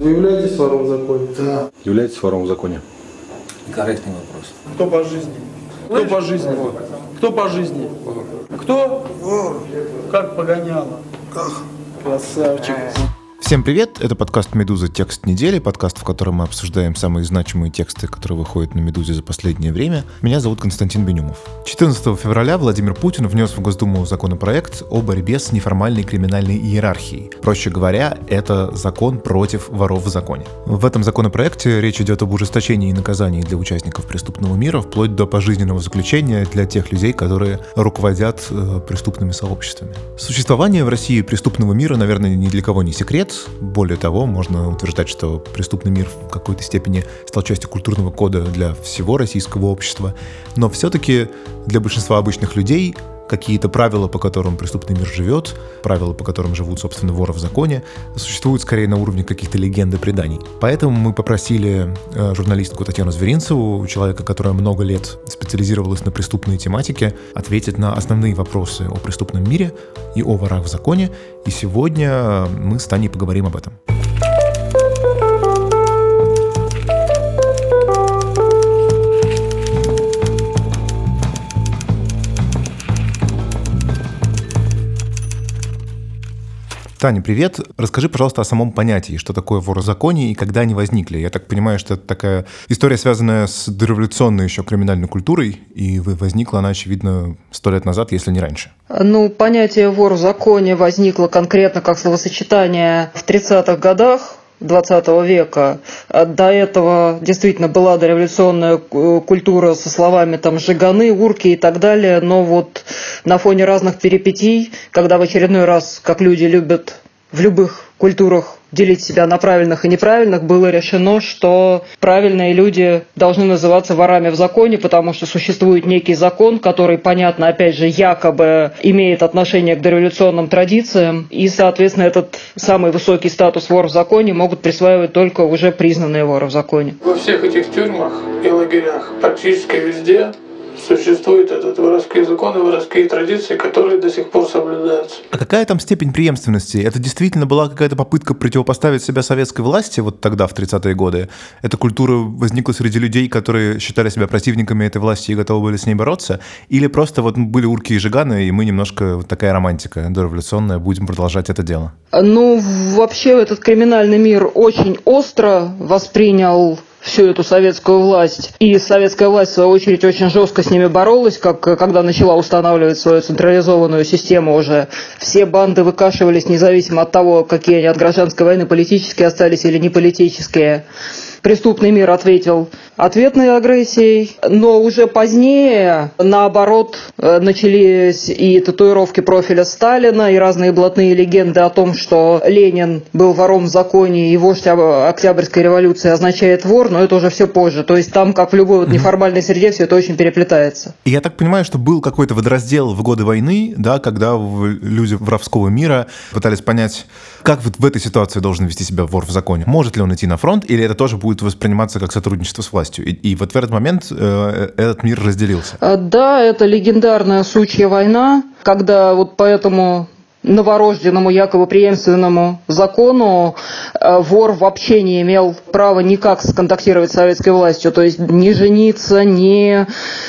Вы являетесь вором в законе? Да. Являетесь вором в законе? Корректный вопрос. Кто по жизни? Кто по жизни? Кто по жизни? Кто? Вор. Как погоняло? Как? Красавчик. Всем привет, это подкаст «Медуза. Текст недели», подкаст, в котором мы обсуждаем самые значимые тексты, которые выходят на «Медузе» за последнее время. Меня зовут Константин Бенюмов. 14 февраля Владимир Путин внес в Госдуму законопроект о борьбе с неформальной криминальной иерархией. Проще говоря, это закон против воров в законе. В этом законопроекте речь идет об ужесточении наказаний для участников преступного мира, вплоть до пожизненного заключения для тех людей, которые руководят э, преступными сообществами. Существование в России преступного мира, наверное, ни для кого не секрет. Более того, можно утверждать, что преступный мир в какой-то степени стал частью культурного кода для всего российского общества. Но все-таки для большинства обычных людей какие-то правила, по которым преступный мир живет, правила, по которым живут, собственно, воры в законе, существуют скорее на уровне каких-то легенд и преданий. Поэтому мы попросили э, журналистку Татьяну Зверинцеву, человека, которая много лет специализировалась на преступной тематике, ответить на основные вопросы о преступном мире и о ворах в законе. И сегодня мы с Таней поговорим об этом. Таня, привет. Расскажи, пожалуйста, о самом понятии, что такое вор в законе и когда они возникли. Я так понимаю, что это такая история, связанная с дореволюционной еще криминальной культурой, и возникла она, очевидно, сто лет назад, если не раньше. Ну, понятие вор в законе возникло конкретно как словосочетание в 30-х годах 20 века. До этого действительно была дореволюционная культура со словами там «жиганы», «урки» и так далее, но вот на фоне разных перипетий, когда в очередной раз, как люди любят в любых культурах делить себя на правильных и неправильных, было решено, что правильные люди должны называться ворами в законе, потому что существует некий закон, который, понятно, опять же, якобы имеет отношение к дореволюционным традициям, и, соответственно, этот самый высокий статус вор в законе могут присваивать только уже признанные воры в законе. Во всех этих тюрьмах и лагерях практически везде существуют этот воровские законы, воровские традиции, которые до сих пор соблюдаются. А какая там степень преемственности? Это действительно была какая-то попытка противопоставить себя советской власти вот тогда, в 30-е годы? Эта культура возникла среди людей, которые считали себя противниками этой власти и готовы были с ней бороться? Или просто вот были урки и жиганы, и мы немножко вот такая романтика дореволюционная, будем продолжать это дело? Ну, вообще этот криминальный мир очень остро воспринял всю эту советскую власть. И советская власть, в свою очередь, очень жестко с ними боролась, как когда начала устанавливать свою централизованную систему уже. Все банды выкашивались независимо от того, какие они от гражданской войны политические остались или не политические преступный мир ответил ответной агрессией, но уже позднее, наоборот, э, начались и татуировки профиля Сталина, и разные блатные легенды о том, что Ленин был вором в законе, и вождь Октябрьской революции означает вор, но это уже все позже. То есть там, как в любой вот неформальной среде, все это очень переплетается. И я так понимаю, что был какой-то водораздел в годы войны, да, когда люди воровского мира пытались понять, как вот в этой ситуации должен вести себя вор в законе. Может ли он идти на фронт, или это тоже будет восприниматься как сотрудничество с властью? И, и вот в этот момент э, этот мир разделился. А, да, это легендарная сучья война, когда вот поэтому новорожденному якобы преемственному закону э, вор вообще не имел права никак сконтактировать с советской властью, то есть не жениться, не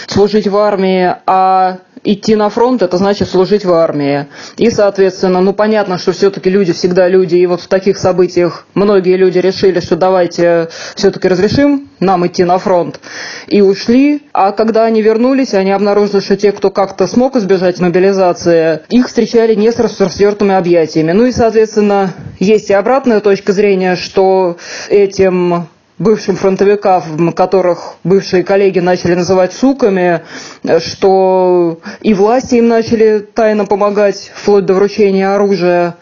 служить в армии, а идти на фронт, это значит служить в армии. И, соответственно, ну понятно, что все-таки люди всегда люди, и вот в таких событиях многие люди решили, что давайте все-таки разрешим нам идти на фронт, и ушли. А когда они вернулись, они обнаружили, что те, кто как-то смог избежать мобилизации, их встречали не с распростертыми объятиями. Ну и, соответственно, есть и обратная точка зрения, что этим бывшим фронтовикам, которых бывшие коллеги начали называть суками, что и власти им начали тайно помогать, вплоть до вручения оружия.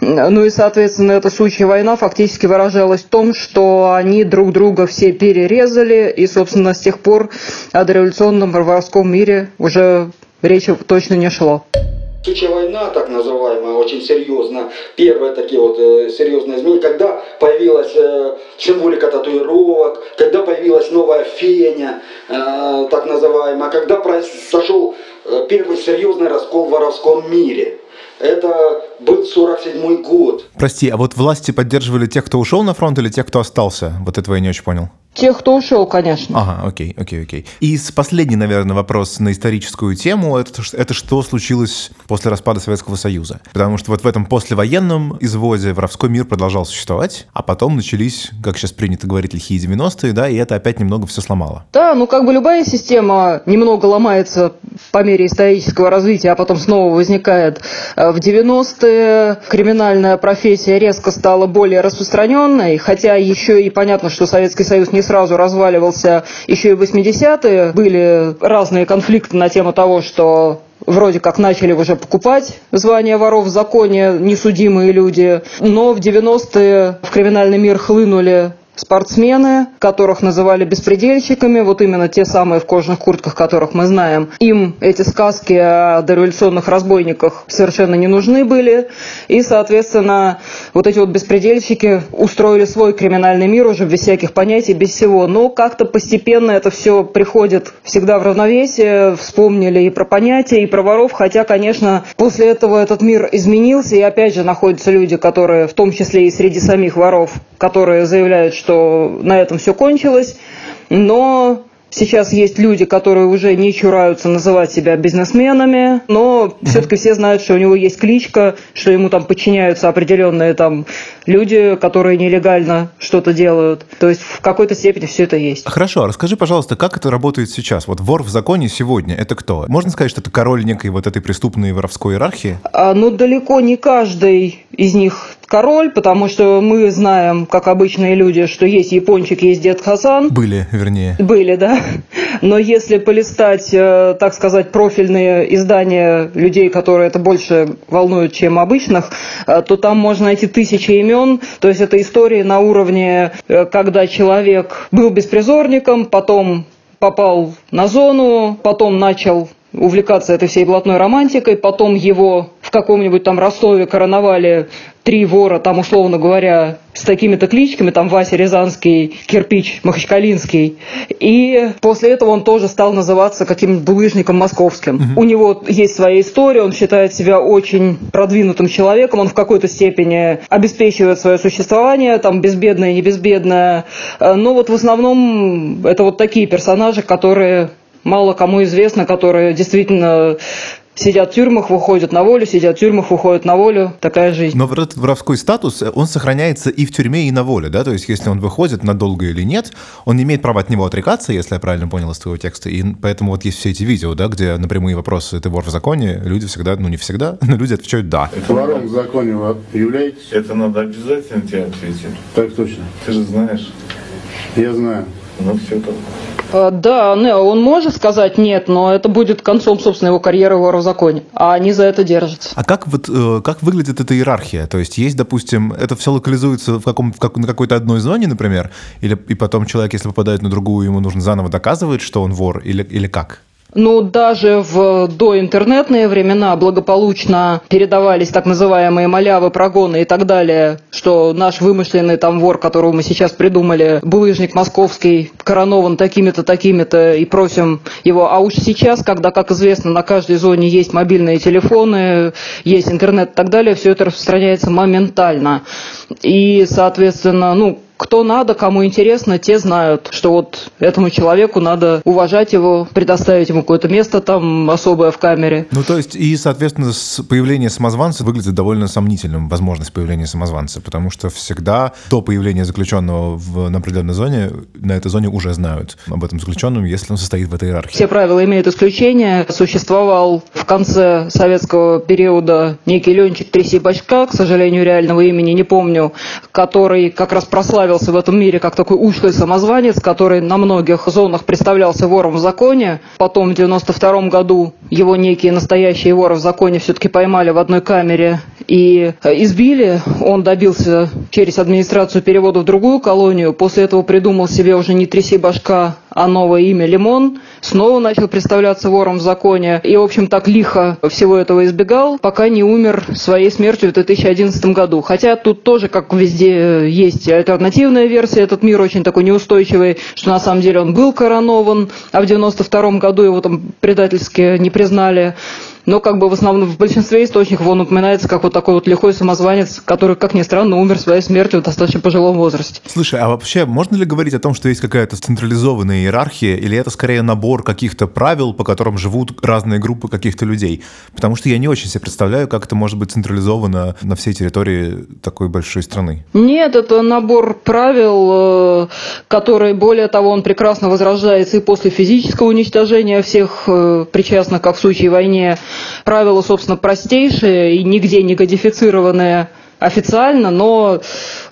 Ну и, соответственно, эта сучья война фактически выражалась в том, что они друг друга все перерезали, и, собственно, с тех пор о дореволюционном воровском мире уже речи точно не шло. Сучья война, так называемая, очень серьезно. Первые такие вот э, серьезные изменения, когда появилась э, символика татуировок, когда появилась новая феня, э, так называемая, когда произошел первый серьезный раскол в воровском мире. это был 47 год. Прости, а вот власти поддерживали тех, кто ушел на фронт или тех, кто остался? Вот этого я не очень понял. Тех, кто ушел, конечно. Ага, окей, окей, окей. И последний, наверное, вопрос на историческую тему. Это, это что случилось после распада Советского Союза? Потому что вот в этом послевоенном изводе воровской мир продолжал существовать, а потом начались, как сейчас принято говорить, лихие 90-е, да, и это опять немного все сломало. Да, ну как бы любая система немного ломается по мере исторического развития, а потом снова возникает. В 90-е криминальная профессия резко стала более распространенной, хотя еще и понятно, что Советский Союз не не сразу разваливался. Еще и в 80-е были разные конфликты на тему того, что вроде как начали уже покупать звание воров в законе несудимые люди, но в 90-е в криминальный мир хлынули спортсмены, которых называли беспредельщиками, вот именно те самые в кожаных куртках, которых мы знаем. Им эти сказки о дореволюционных разбойниках совершенно не нужны были. И, соответственно, вот эти вот беспредельщики устроили свой криминальный мир уже без всяких понятий, без всего. Но как-то постепенно это все приходит всегда в равновесие. Вспомнили и про понятия, и про воров. Хотя, конечно, после этого этот мир изменился. И опять же находятся люди, которые, в том числе и среди самих воров, которые заявляют, что на этом все кончилось, но Сейчас есть люди, которые уже не чураются называть себя бизнесменами, но все-таки все знают, что у него есть кличка, что ему там подчиняются определенные там люди, которые нелегально что-то делают. То есть в какой-то степени все это есть. Хорошо, а расскажи, пожалуйста, как это работает сейчас? Вот вор в законе сегодня – это кто? Можно сказать, что это король некой вот этой преступной воровской иерархии? А, ну, далеко не каждый из них король, потому что мы знаем, как обычные люди, что есть япончик, есть дед Хасан. Были, вернее. Были, да. Но если полистать, э, так сказать, профильные издания людей, которые это больше волнуют, чем обычных, э, то там можно найти тысячи имен. То есть это истории на уровне, э, когда человек был беспризорником, потом попал на зону, потом начал увлекаться этой всей блатной романтикой, потом его в каком-нибудь там Ростове короновали три вора, там, условно говоря, с такими-то кличками, там Вася Рязанский, Кирпич Махачкалинский. И после этого он тоже стал называться каким-нибудь булыжником московским. Угу. У него есть своя история, он считает себя очень продвинутым человеком, он в какой-то степени обеспечивает свое существование, там безбедное, не безбедное. Но вот в основном это вот такие персонажи, которые мало кому известно, которые действительно сидят в тюрьмах, выходят на волю, сидят в тюрьмах, выходят на волю. Такая жизнь. Но вот этот воровской статус, он сохраняется и в тюрьме, и на воле, да? То есть, если он выходит надолго или нет, он не имеет права от него отрекаться, если я правильно понял из твоего текста. И поэтому вот есть все эти видео, да, где на прямые вопросы «ты вор в законе?» люди всегда, ну не всегда, но люди отвечают «да». Это вором в законе вы являетесь? Это надо обязательно тебе ответить. Так точно. Ты же знаешь. Я знаю. Ну все так. А, да, он может сказать нет, но это будет концом, собственно, его карьеры в в законе. А они за это держатся. А как, вот, э, как выглядит эта иерархия? То есть есть, допустим, это все локализуется в каком, в как, на какой-то одной зоне, например, или и потом человек, если попадает на другую, ему нужно заново доказывать, что он вор, или, или как? Ну, даже в доинтернетные времена благополучно передавались так называемые малявы, прогоны и так далее, что наш вымышленный там вор, которого мы сейчас придумали, булыжник московский, коронован такими-то, такими-то, и просим его. А уж сейчас, когда, как известно, на каждой зоне есть мобильные телефоны, есть интернет и так далее, все это распространяется моментально. И, соответственно, ну, кто надо, кому интересно, те знают, что вот этому человеку надо уважать его, предоставить ему какое-то место там особое в камере. Ну, то есть, и, соответственно, появление самозванца выглядит довольно сомнительным, возможность появления самозванца, потому что всегда до появления заключенного в, на определенной зоне, на этой зоне уже знают об этом заключенном, если он состоит в этой иерархии. Все правила имеют исключение. Существовал в конце советского периода некий Ленчик Тряси Бачка, к сожалению, реального имени не помню, который как раз прославил прославился в этом мире как такой ушлый самозванец, который на многих зонах представлялся вором в законе. Потом в 92 году его некие настоящие воры в законе все-таки поймали в одной камере и э, избили. Он добился через администрацию перевода в другую колонию. После этого придумал себе уже не тряси башка, а новое имя Лимон, снова начал представляться вором в законе и, в общем, так лихо всего этого избегал, пока не умер своей смертью в 2011 году. Хотя тут тоже, как везде, есть альтернативная версия, этот мир очень такой неустойчивый, что на самом деле он был коронован, а в 92 году его там предательски не признали. Но как бы в основном в большинстве источников он упоминается как вот такой вот лихой самозванец, который, как ни странно, умер своей смертью в достаточно пожилом возрасте. Слушай, а вообще можно ли говорить о том, что есть какая-то централизованная иерархия, или это скорее набор каких-то правил, по которым живут разные группы каких-то людей? Потому что я не очень себе представляю, как это может быть централизовано на всей территории такой большой страны. Нет, это набор правил, э, который, более того, он прекрасно возрождается и после физического уничтожения всех э, причастных, как в случае войне. Правила, собственно, простейшие и нигде не кодифицированные официально, но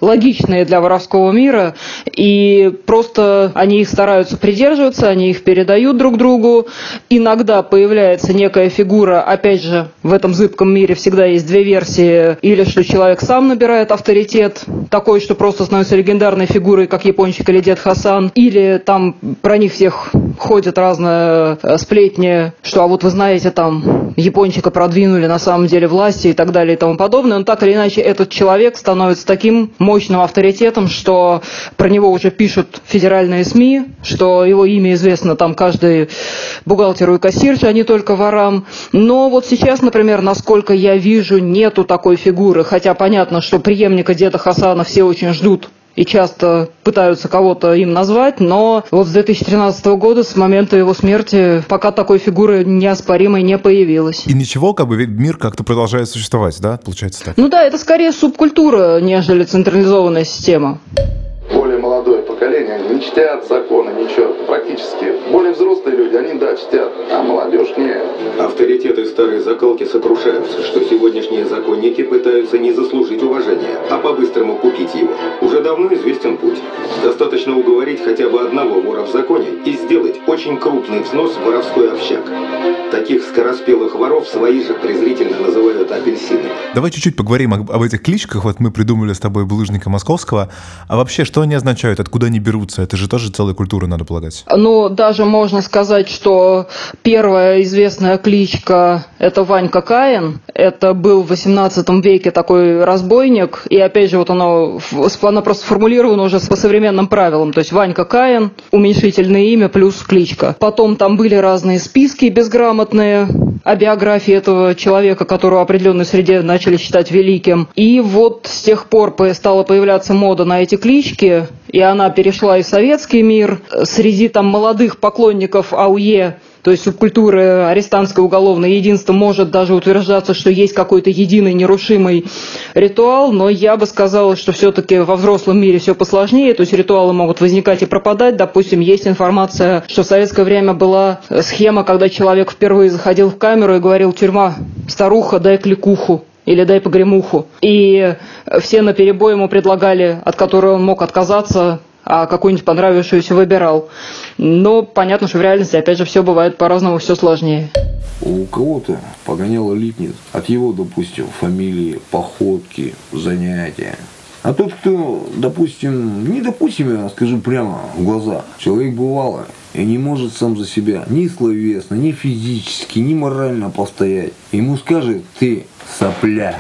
логичные для воровского мира, и просто они их стараются придерживаться, они их передают друг другу. Иногда появляется некая фигура, опять же, в этом зыбком мире всегда есть две версии, или что человек сам набирает авторитет, такой, что просто становится легендарной фигурой, как япончик или дед Хасан, или там про них всех ходят разные э, сплетни, что а вот вы знаете, там япончика продвинули на самом деле власти и так далее и тому подобное, но так или иначе это этот человек становится таким мощным авторитетом, что про него уже пишут федеральные СМИ, что его имя известно там каждый бухгалтеру и кассирше, а не только ворам. Но вот сейчас, например, насколько я вижу, нету такой фигуры, хотя понятно, что преемника деда Хасана все очень ждут и часто пытаются кого-то им назвать, но вот с 2013 года, с момента его смерти, пока такой фигуры неоспоримой не появилось. И ничего, как бы мир как-то продолжает существовать, да, получается так? Ну да, это скорее субкультура, нежели централизованная система более молодое поколение, не чтят законы, ничего, практически. Более взрослые люди, они, да, чтят, а молодежь не. Авторитеты старой закалки сокрушаются, что сегодняшние законники пытаются не заслужить уважения, а по-быстрому купить его. Уже давно известен путь. Достаточно уговорить хотя бы одного вора в законе и сделать очень крупный взнос в воровской общак. Таких скороспелых воров свои же презрительно называют апельсинами. Давай чуть-чуть поговорим об, об этих кличках. Вот мы придумали с тобой булыжника московского. А вообще, что они означают? Откуда они берутся? Это же тоже целая культура, надо полагать. Ну, даже можно сказать, что первая известная кличка – это Ванька Каин. Это был в 18 веке такой разбойник. И опять же, вот оно, оно просто сформулировано уже по современным правилам. То есть Ванька Каин, уменьшительное имя плюс кличка. Потом там были разные списки безграмотные о биографии этого человека, которого в определенной среде начали считать великим. И вот с тех пор стала появляться мода на эти клички, и она перешла и в советский мир. Среди там молодых поклонников АУЕ то есть субкультуры арестантское уголовное единство может даже утверждаться, что есть какой-то единый нерушимый ритуал, но я бы сказала, что все-таки во взрослом мире все посложнее, то есть ритуалы могут возникать и пропадать. Допустим, есть информация, что в советское время была схема, когда человек впервые заходил в камеру и говорил «тюрьма, старуха, дай кликуху» или дай погремуху. И все на перебой ему предлагали, от которой он мог отказаться, а какую-нибудь понравившуюся выбирал. Но понятно, что в реальности, опять же, все бывает по-разному, все сложнее. У кого-то погоняло липнет от его, допустим, фамилии, походки, занятия. А тот, кто, допустим, не допустим, я скажу прямо в глаза, человек бывало и не может сам за себя ни словесно, ни физически, ни морально постоять. Ему скажет, ты сопля,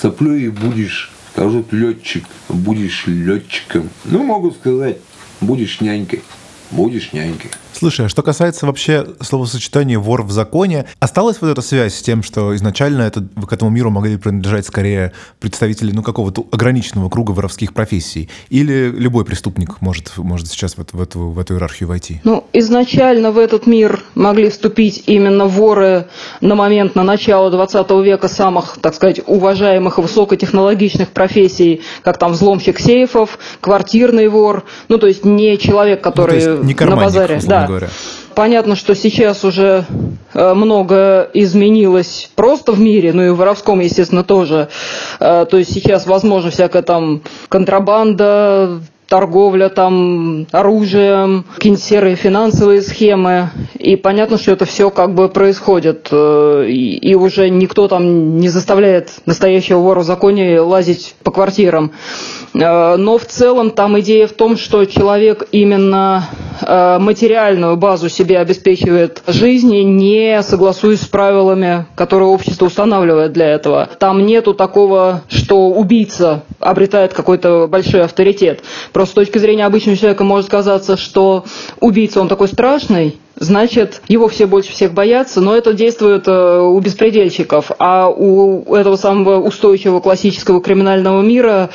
соплей будешь Скажут летчик, будешь летчиком. Ну, могут сказать, будешь нянькой. Будешь нянькой. Слушай, а что касается вообще словосочетания «вор в законе», осталась вот эта связь с тем, что изначально это, к этому миру могли принадлежать скорее представители ну, какого-то ограниченного круга воровских профессий? Или любой преступник может, может сейчас в, в, эту, в эту иерархию войти? Ну, изначально в этот мир могли вступить именно воры на момент, на начало 20 века самых, так сказать, уважаемых и высокотехнологичных профессий, как там взломщик сейфов, квартирный вор, ну, то есть не человек, который ну, не на базаре. Да, говоря. Понятно, что сейчас уже э, много изменилось просто в мире, ну и в воровском, естественно, тоже. Э, то есть сейчас возможно всякая там контрабанда, торговля там оружием, какие-нибудь серые финансовые схемы. И понятно, что это все как бы происходит. Э, и, уже никто там не заставляет настоящего вора в законе лазить по квартирам. Но в целом там идея в том, что человек именно э, материальную базу себе обеспечивает жизни, не согласуясь с правилами, которые общество устанавливает для этого. Там нету такого, что убийца обретает какой-то большой авторитет. Просто с точки зрения обычного человека может казаться, что убийца, он такой страшный, значит, его все больше всех боятся, но это действует э, у беспредельщиков. А у этого самого устойчивого классического криминального мира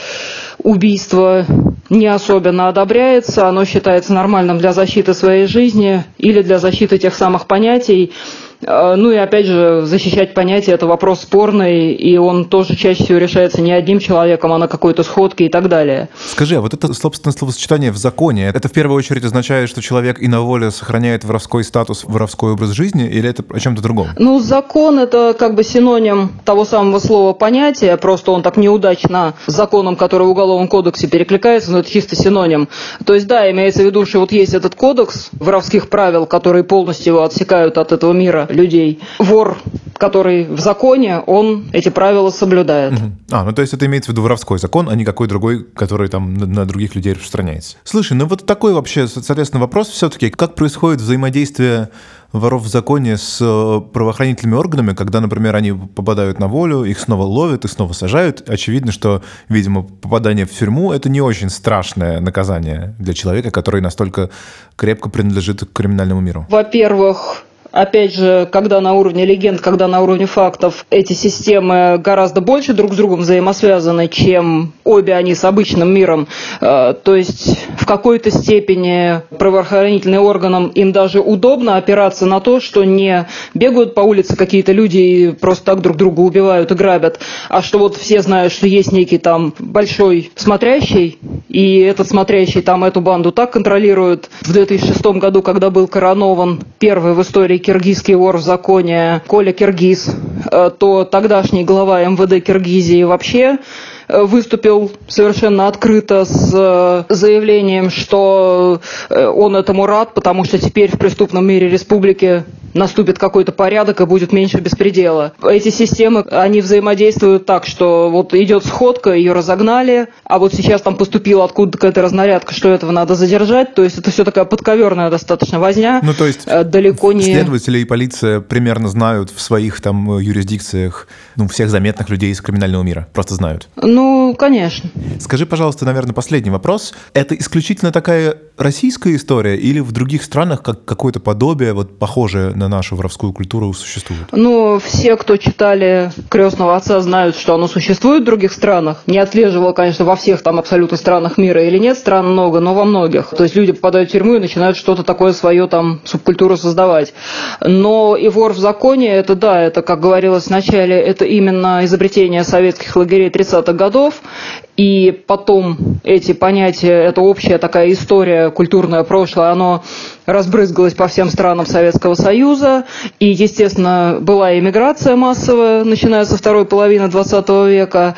убийство не особенно одобряется, оно считается нормальным для защиты своей жизни или для защиты тех самых понятий, ну и опять же, защищать понятие – это вопрос спорный, и он тоже чаще всего решается не одним человеком, а на какой-то сходке и так далее. Скажи, а вот это, собственно, словосочетание в законе, это в первую очередь означает, что человек и на воле сохраняет воровской статус, воровской образ жизни, или это о чем-то другом? Ну, закон – это как бы синоним того самого слова понятия, просто он так неудачно с законом, который в Уголовном кодексе перекликается, но это чисто синоним. То есть, да, имеется в виду, что вот есть этот кодекс воровских правил, которые полностью его отсекают от этого мира, людей. Вор, который в законе, он эти правила соблюдает. Угу. А, ну то есть это имеется в виду воровской закон, а не какой другой, который там на, на других людей распространяется. Слушай, ну вот такой вообще, соответственно, вопрос все-таки, как происходит взаимодействие воров в законе с э, правоохранительными органами, когда, например, они попадают на волю, их снова ловят и снова сажают. Очевидно, что, видимо, попадание в тюрьму – это не очень страшное наказание для человека, который настолько крепко принадлежит к криминальному миру. Во-первых, Опять же, когда на уровне легенд, когда на уровне фактов эти системы гораздо больше друг с другом взаимосвязаны, чем обе они с обычным миром. Э, то есть в какой-то степени правоохранительным органам им даже удобно опираться на то, что не бегают по улице какие-то люди и просто так друг друга убивают и грабят, а что вот все знают, что есть некий там большой смотрящий, и этот смотрящий там эту банду так контролирует. В 2006 году, когда был коронован первый в истории киргизский вор в законе Коля Киргиз, э, то тогдашний глава МВД Киргизии вообще Э, выступил совершенно открыто с э, заявлением, что он этому рад, потому что теперь в преступном мире республики наступит какой-то порядок и будет меньше беспредела. Эти системы, они взаимодействуют так, что вот идет сходка, ее разогнали, а вот сейчас там поступила откуда-то какая-то разнарядка, что этого надо задержать, то есть это все такая подковерная достаточно возня. Ну, то есть далеко не... следователи и полиция примерно знают в своих там юрисдикциях ну, всех заметных людей из криминального мира, просто знают. Ну, конечно. Скажи, пожалуйста, наверное, последний вопрос. Это исключительно такая российская история или в других странах как какое-то подобие, вот похожее на нашу воровскую культуру, существует? Ну, все, кто читали «Крестного отца», знают, что оно существует в других странах. Не отслеживала, конечно, во всех там абсолютно странах мира или нет, стран много, но во многих. То есть люди попадают в тюрьму и начинают что-то такое свое там субкультуру создавать. Но и вор в законе, это да, это, как говорилось вначале, это именно изобретение советских лагерей 30-х годов, и потом эти понятия, это общая такая история, культурное прошлое, оно разбрызгалось по всем странам Советского Союза. И, естественно, была иммиграция массовая, начиная со второй половины 20 века.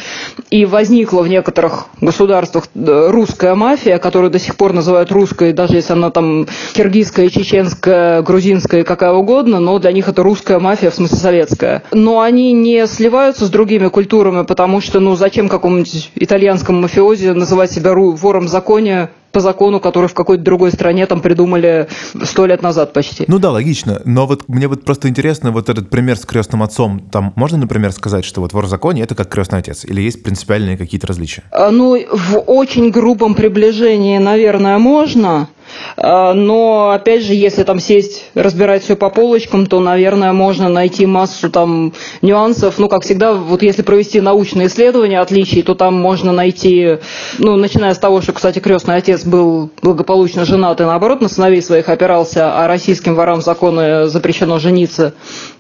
И возникла в некоторых государствах русская мафия, которую до сих пор называют русской, даже если она там киргизская, чеченская, грузинская, какая угодно, но для них это русская мафия, в смысле советская. Но они не сливаются с другими культурами, потому что, ну, зачем какому-нибудь итальянскому итальянском мафиозе называть себя вором в законе по закону, который в какой-то другой стране там придумали сто лет назад почти. Ну да, логично. Но вот мне вот просто интересно, вот этот пример с крестным отцом. Там можно, например, сказать, что вот вор в законе это как крестный отец? Или есть принципиальные какие-то различия? А, ну, в очень грубом приближении, наверное, можно. А, но, опять же, если там сесть, разбирать все по полочкам, то, наверное, можно найти массу там нюансов. Ну, как всегда, вот если провести научные исследования отличий, то там можно найти, ну, начиная с того, что, кстати, крестный отец был благополучно женат и, наоборот, на сыновей своих опирался, а российским ворам законы запрещено жениться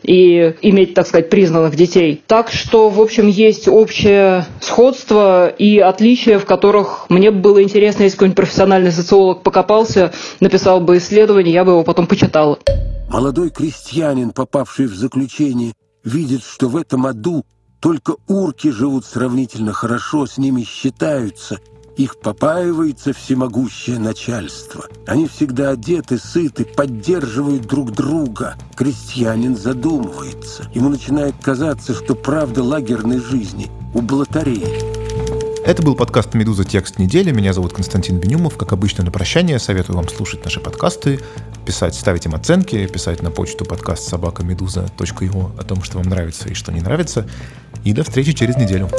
и иметь, так сказать, признанных детей. Так что, в общем, есть общее сходство и отличия, в которых мне было интересно, если какой-нибудь профессиональный социолог покопался, написал бы исследование, я бы его потом почитала. Молодой крестьянин, попавший в заключение, видит, что в этом аду только урки живут сравнительно хорошо, с ними считаются – их попаивается всемогущее начальство. Они всегда одеты, сыты, поддерживают друг друга. Крестьянин задумывается. Ему начинает казаться, что правда лагерной жизни у блатарей. Это был подкаст «Медуза. Текст недели». Меня зовут Константин Бенюмов. Как обычно, на прощание советую вам слушать наши подкасты, писать, ставить им оценки, писать на почту подкаст собака медуза.io о том, что вам нравится и что не нравится. И до встречи через неделю.